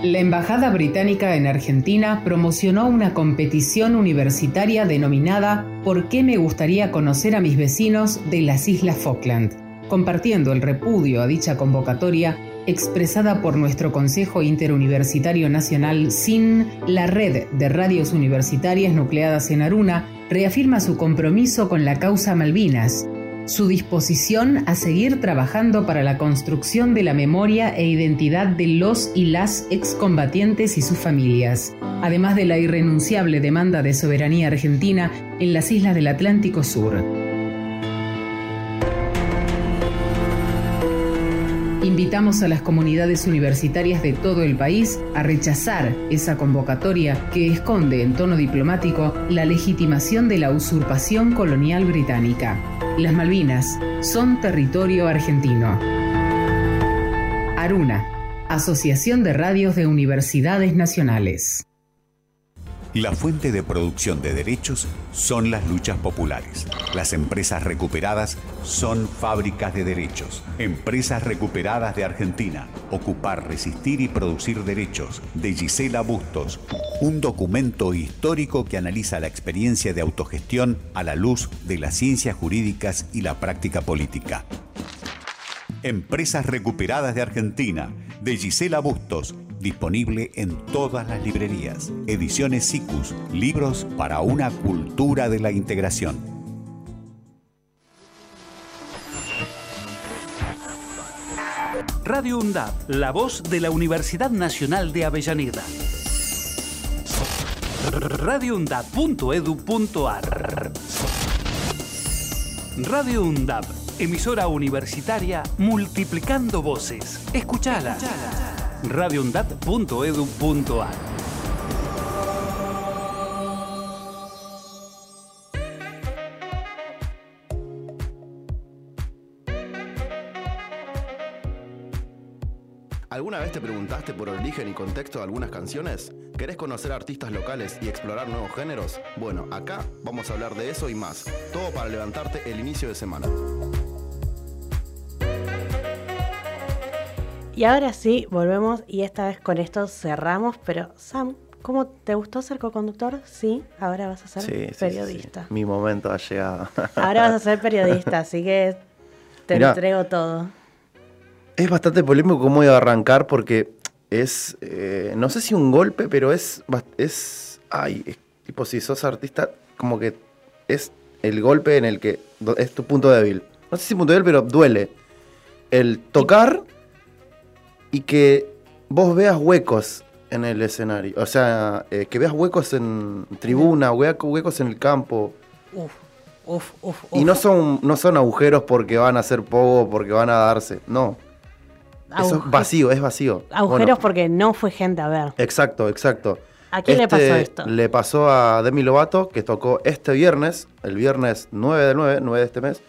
La Embajada Británica en Argentina promocionó una competición universitaria denominada ¿Por qué me gustaría conocer a mis vecinos de las Islas Falkland? Compartiendo el repudio a dicha convocatoria expresada por nuestro Consejo Interuniversitario Nacional SIN, la red de radios universitarias nucleadas en Aruna reafirma su compromiso con la causa Malvinas su disposición a seguir trabajando para la construcción de la memoria e identidad de los y las excombatientes y sus familias, además de la irrenunciable demanda de soberanía argentina en las islas del Atlántico Sur. Invitamos a las comunidades universitarias de todo el país a rechazar esa convocatoria que esconde en tono diplomático la legitimación de la usurpación colonial británica. Las Malvinas son territorio argentino. Aruna, Asociación de Radios de Universidades Nacionales. La fuente de producción de derechos son las luchas populares. Las empresas recuperadas son fábricas de derechos. Empresas recuperadas de Argentina. Ocupar, resistir y producir derechos. De Gisela Bustos. Un documento histórico que analiza la experiencia de autogestión a la luz de las ciencias jurídicas y la práctica política. Empresas recuperadas de Argentina. De Gisela Bustos disponible en todas las librerías. Ediciones SICUS, libros para una cultura de la integración. Radio UNDAP, la voz de la Universidad Nacional de Avellaneda. radioundap.edu.ar Radio UNDAP, emisora universitaria multiplicando voces. Escuchala. radioundap.edu.ar ¿Alguna vez te preguntaste por el origen y contexto de algunas canciones? ¿Querés conocer artistas locales y explorar nuevos géneros? Bueno, acá vamos a hablar de eso y más. Todo para levantarte el inicio de semana. Y ahora sí, volvemos y esta vez con esto cerramos, pero Sam, ¿cómo te gustó ser co-conductor? Sí, ahora vas a ser Sí, sí, sí, periodista. sí. Mi momento ha llegado. Ahora vas a ser periodista, así que te Mirá. entrego todo. Es bastante polémico cómo iba a arrancar porque es, eh, no sé si un golpe, pero es, es, ay, es tipo si sos artista, como que es el golpe en el que es tu punto débil. No sé si punto débil, pero duele. El tocar y que vos veas huecos en el escenario. O sea, eh, que veas huecos en tribuna, hue- huecos en el campo. Uf, uf, uf, Y no son, no son agujeros porque van a hacer pogo, porque van a darse. No. Eso es vacío, es vacío. Agujeros Bueno, porque no fue gente a ver. exacto, exacto. ¿A quién le Este, pasó esto? Le pasó a Demi Lovato, que tocó este viernes, el viernes 9 de 9, 9 de este mes,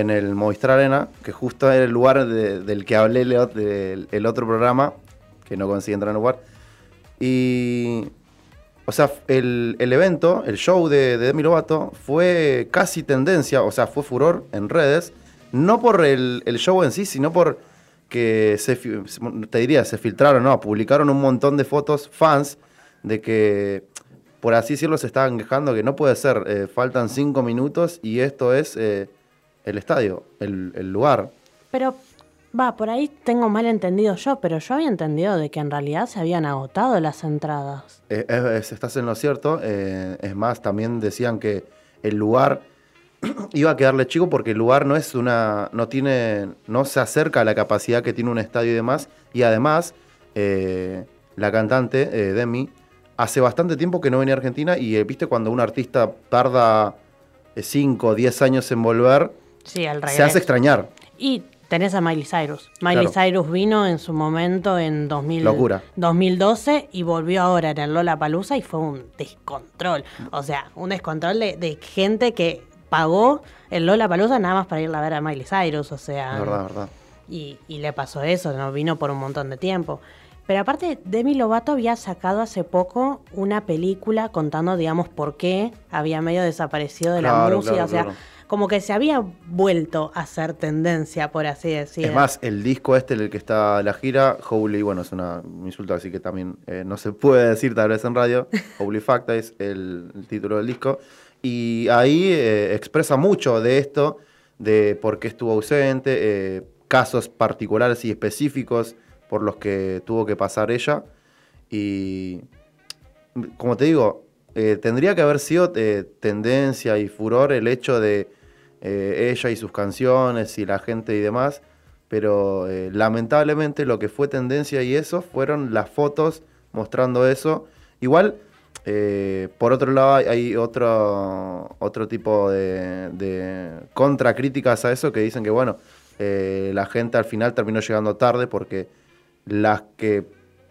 en el Movistar Arena, que justo era el lugar de- del que hablé el otro programa, que no conseguí entrar en el lugar. Y. O sea, el, el evento, el show de, de Demi Lovato, fue casi tendencia, o sea, fue furor en redes, no por el, el show en sí, sino por que se, te diría, se filtraron, no, publicaron un montón de fotos fans de que, por así decirlo, se estaban quejando que no puede ser, eh, faltan cinco minutos y esto es eh, el estadio, el, el lugar. Pero, va, por ahí tengo mal entendido yo, pero yo había entendido de que en realidad se habían agotado las entradas. Eh, es- es- estás en lo cierto. eh, es más, también decían que el lugar iba a quedarle chico porque el lugar no es una. no tiene. no se acerca a la capacidad que tiene un estadio y demás. Y además, eh, la cantante, eh, Demi, hace bastante tiempo que no venía a Argentina. Y viste cuando un artista tarda 5 o 10 años en volver, Sí, al revés. se hace extrañar. Y tenés a Miley Cyrus. Miley Claro. Cyrus vino en su momento en 2000 Locura. 2012 y volvió ahora en el Lola Palusa y fue un descontrol. O sea, un descontrol de, de gente que pagó el Lola Palusa nada más para ir a ver a Miley Cyrus. O sea, Verdad, verdad. y, y le pasó eso, no vino por un montón de tiempo. Pero aparte, Demi Lovato había sacado hace poco una película contando, digamos, por qué había medio desaparecido de la música. claro, o sea. Como que se había vuelto a hacer tendencia, por así decir. Es más, el disco este en el que está la gira, Holy, bueno, es una, un insulto, así que también eh, no se puede decir tal vez en radio. Holy Facta es el, el título del disco. Y ahí eh, expresa mucho de esto, de por qué estuvo ausente, eh, casos particulares y específicos por los que tuvo que pasar ella. Y como te digo, eh, tendría que haber sido eh, tendencia y furor el hecho de eh, ella y sus canciones y la gente y demás, pero eh, lamentablemente lo que fue tendencia y eso fueron las fotos mostrando eso. Igual, eh, por otro lado, hay- otro, otro tipo de, de contracríticas a eso que dicen que, bueno, la gente al final terminó llegando tarde porque las que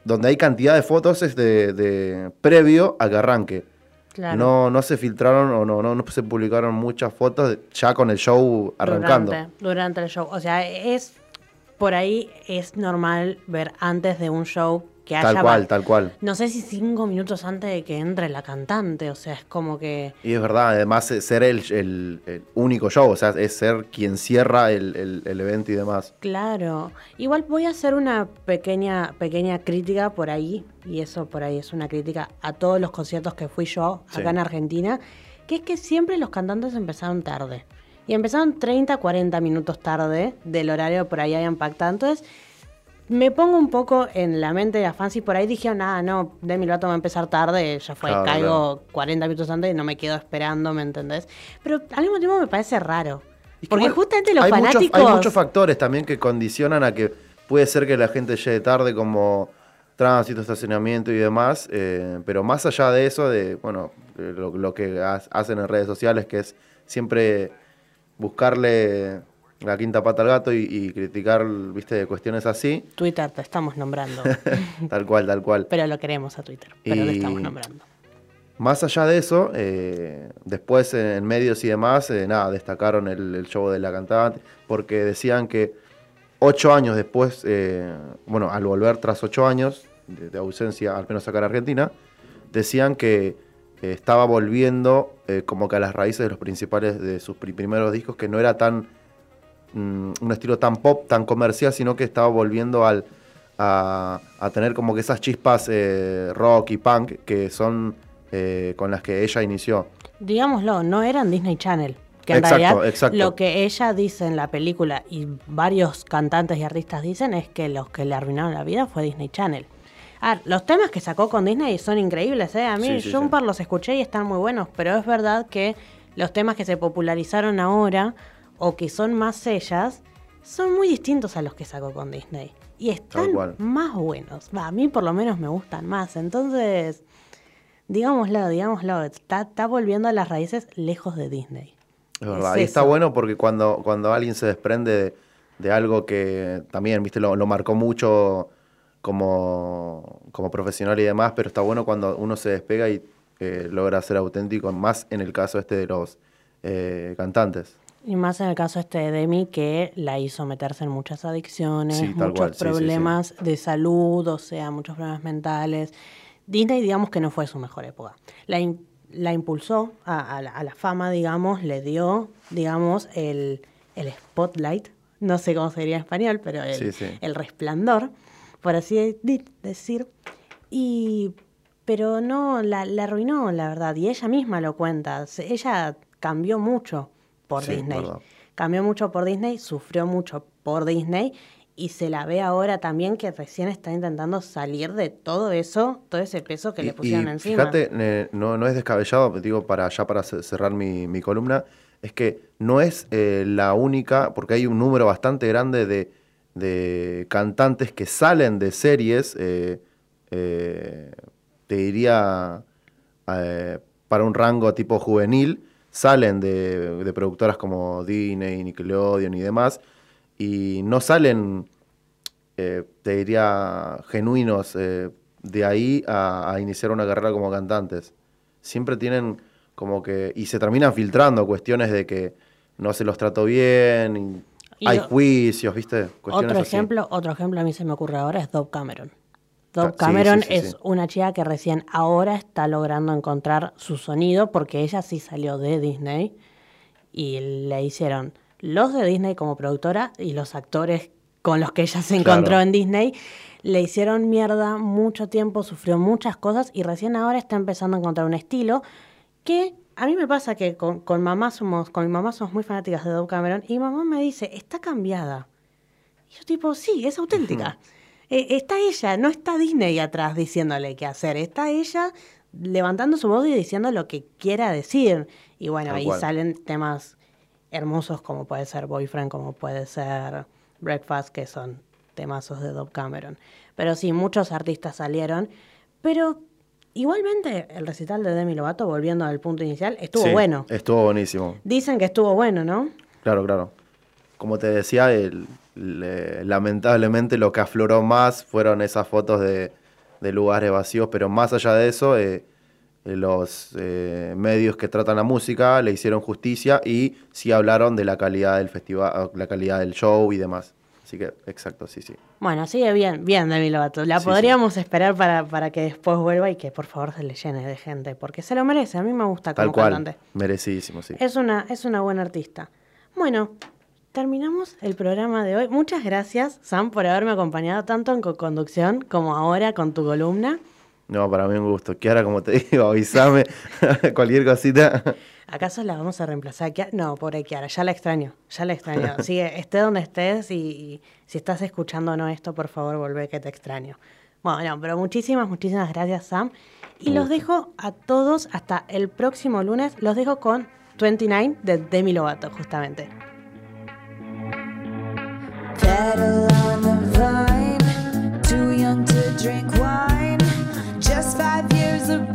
donde hay cantidad de fotos es de, de previo a que arranque. Claro. No, no se filtraron o no, no, no se publicaron muchas fotos ya con el show arrancando. Durante, durante el show. O sea, es por ahí es normal ver antes de un show que haya. Tal cual, tal cual. No sé si cinco minutos antes de que entre la cantante. O sea, es como que. Y es verdad, además eh, ser el, el- el único show, o sea, es ser quien cierra el, el- evento y demás. Claro. Igual voy a hacer una pequeña, pequeña crítica por ahí. Y eso por ahí es una crítica a todos los conciertos que fui yo acá Sí. en Argentina. Que es que siempre los cantantes empezaron tarde. Y empezaron 30, 40 minutos tarde del horario por ahí hayan pactado. Entonces, me pongo un poco en la mente de las fans y por ahí dijeron, ah, no, Demi Lovato va a empezar tarde, ya fue, Claro, caigo 40 minutos antes y no me quedo esperando, ¿me entendés? Pero al mismo tiempo me parece raro. Es que Porque igual justamente los hay fanáticos... Muchos, hay muchos factores también que condicionan a que puede ser que la gente llegue tarde como tránsito, estacionamiento y demás, eh, pero más allá de eso, de bueno, eh, lo, lo que ha- hacen en redes sociales, que es siempre buscarle la quinta pata al gato y, y criticar, viste, cuestiones así, Twitter te estamos nombrando. tal cual, tal cual. pero lo queremos a Twitter. Pero Y- estamos nombrando. Más allá de eso, eh, después en, medios y demás, eh, nada, destacaron el, el show de la cantante, porque decían que ocho años después, eh, bueno, al volver tras ocho años de, de ausencia, al menos acá en Argentina, decían que estaba volviendo como que a las raíces de los principales de sus pri- primeros discos, que no era tan mm, un estilo tan pop, tan comercial, sino que estaba volviendo al, a, a tener como que esas chispas eh, rock y punk que son eh, con las que ella inició. Digámoslo, no eran Disney Channel. Que en Exacto, realidad exacto. lo que ella dice en la película y varios cantantes y artistas dicen es que los que le arruinaron la vida fue Disney Channel. Ah, los temas que sacó con Disney son increíbles, ¿eh? A mí Sí, los escuché y están muy buenos, pero es verdad que los temas que se popularizaron ahora o que son más ellas son muy distintos a los que sacó con Disney. Y están más buenos. Va, a mí por lo menos me gustan más. Entonces, digámoslo, digámoslo, está, está volviendo a las raíces lejos de Disney. Es verdad. Es y está eso. bueno porque cuando, cuando alguien se desprende de, de algo que también, viste, lo, lo marcó mucho como, como profesional y demás, pero está bueno cuando uno se despega y eh, logra ser auténtico, más en el caso este de los eh, cantantes. Y más en el caso este de Demi, que la hizo meterse en muchas adicciones, Sí, muchos cual, sí, sí, sí. problemas de salud, o sea, muchos problemas mentales. Disney, digamos que no fue su mejor época. La, in- la impulsó a, a la, a la fama, digamos, le dio, digamos, el, el spotlight, no sé cómo sería en español, pero el, el resplandor, por así de- decir. Y, pero no, la, la arruinó, la verdad, y ella misma lo cuenta. Ella cambió mucho por Sí, Disney. verdad. Cambió mucho por Disney, sufrió mucho por Disney y se la ve ahora también que recién está intentando salir de todo eso, todo ese peso que Y- le pusieron y encima. Fíjate, eh, no, no es descabellado, digo, para ya para ce- cerrar mi, mi columna, es que no es eh, la única, porque hay un número bastante grande de, de cantantes que salen de series, eh, eh, te diría, para un rango tipo juvenil, salen de, de productoras como Disney, Nickelodeon y demás, y no salen eh, te diría, genuinos eh, de ahí a, a iniciar una carrera como cantantes. Siempre tienen como que... Y se terminan filtrando cuestiones de que no se los trató bien, y Y hay o- juicios, ¿viste? Cuestiones Otro así. ejemplo, otro ejemplo a mí se me ocurre ahora es Dove Cameron. Dove sí, Cameron sí, sí, es una chica que recién ahora está logrando encontrar su sonido porque ella sí salió de Disney y le hicieron los de Disney como productora y los actores con los que ella se Claro. encontró en Disney le hicieron mierda mucho tiempo, sufrió muchas cosas y recién ahora está empezando a encontrar un estilo que a mí me pasa que con, con mamá somos, con mi mamá somos muy fanáticas de Dove Cameron y mamá me dice, está cambiada. Y yo tipo, sí, es auténtica. Eh, está ella, no está Disney atrás diciéndole qué hacer, está ella levantando su voz y diciendo lo que quiera decir. Y bueno, Tal ahí cual. salen temas hermosos como puede ser Boyfriend, como puede ser Breakfast, que son temazos de Dove Cameron. Pero sí, muchos artistas salieron, pero igualmente el recital de Demi Lovato, volviendo al punto inicial, estuvo Sí, bueno. Estuvo buenísimo. Dicen que estuvo bueno, ¿no? Claro, claro. Como te decía, el- le- lamentablemente lo que afloró más fueron esas fotos de, de lugares vacíos, pero más allá de eso, eh, eh, los eh, medios que tratan la música le hicieron justicia y sí hablaron de la calidad del festival, la calidad del show y demás. Así que, exacto, sí, sí. Bueno, sigue bien, bien Demi Lovato. La Sí, podríamos esperar para, para que después vuelva y que por favor se le llene de gente, porque se lo merece. A mí me gusta como Tal cual, cantante. merecidísimo, sí. Es una, es una buena artista. Bueno, terminamos el programa de hoy. Muchas gracias, Sam, por haberme acompañado tanto en co-conducción como ahora con tu columna. No, para mí un gusto. Kiara, como te digo, avísame cualquier cosita. ¿Acaso la vamos a reemplazar? No, pobre Kiara, ya la extraño, ya la extraño. Sigue, esté donde estés y, y si estás escuchando o no esto, por favor, volvé que te extraño. Bueno, pero muchísimas, muchísimas gracias, Sam. Y los dejo a todos hasta el próximo lunes. Los dejo con 29 de Demi Lovato, justamente. Pedal on the vine, too young to drink wine, just five years of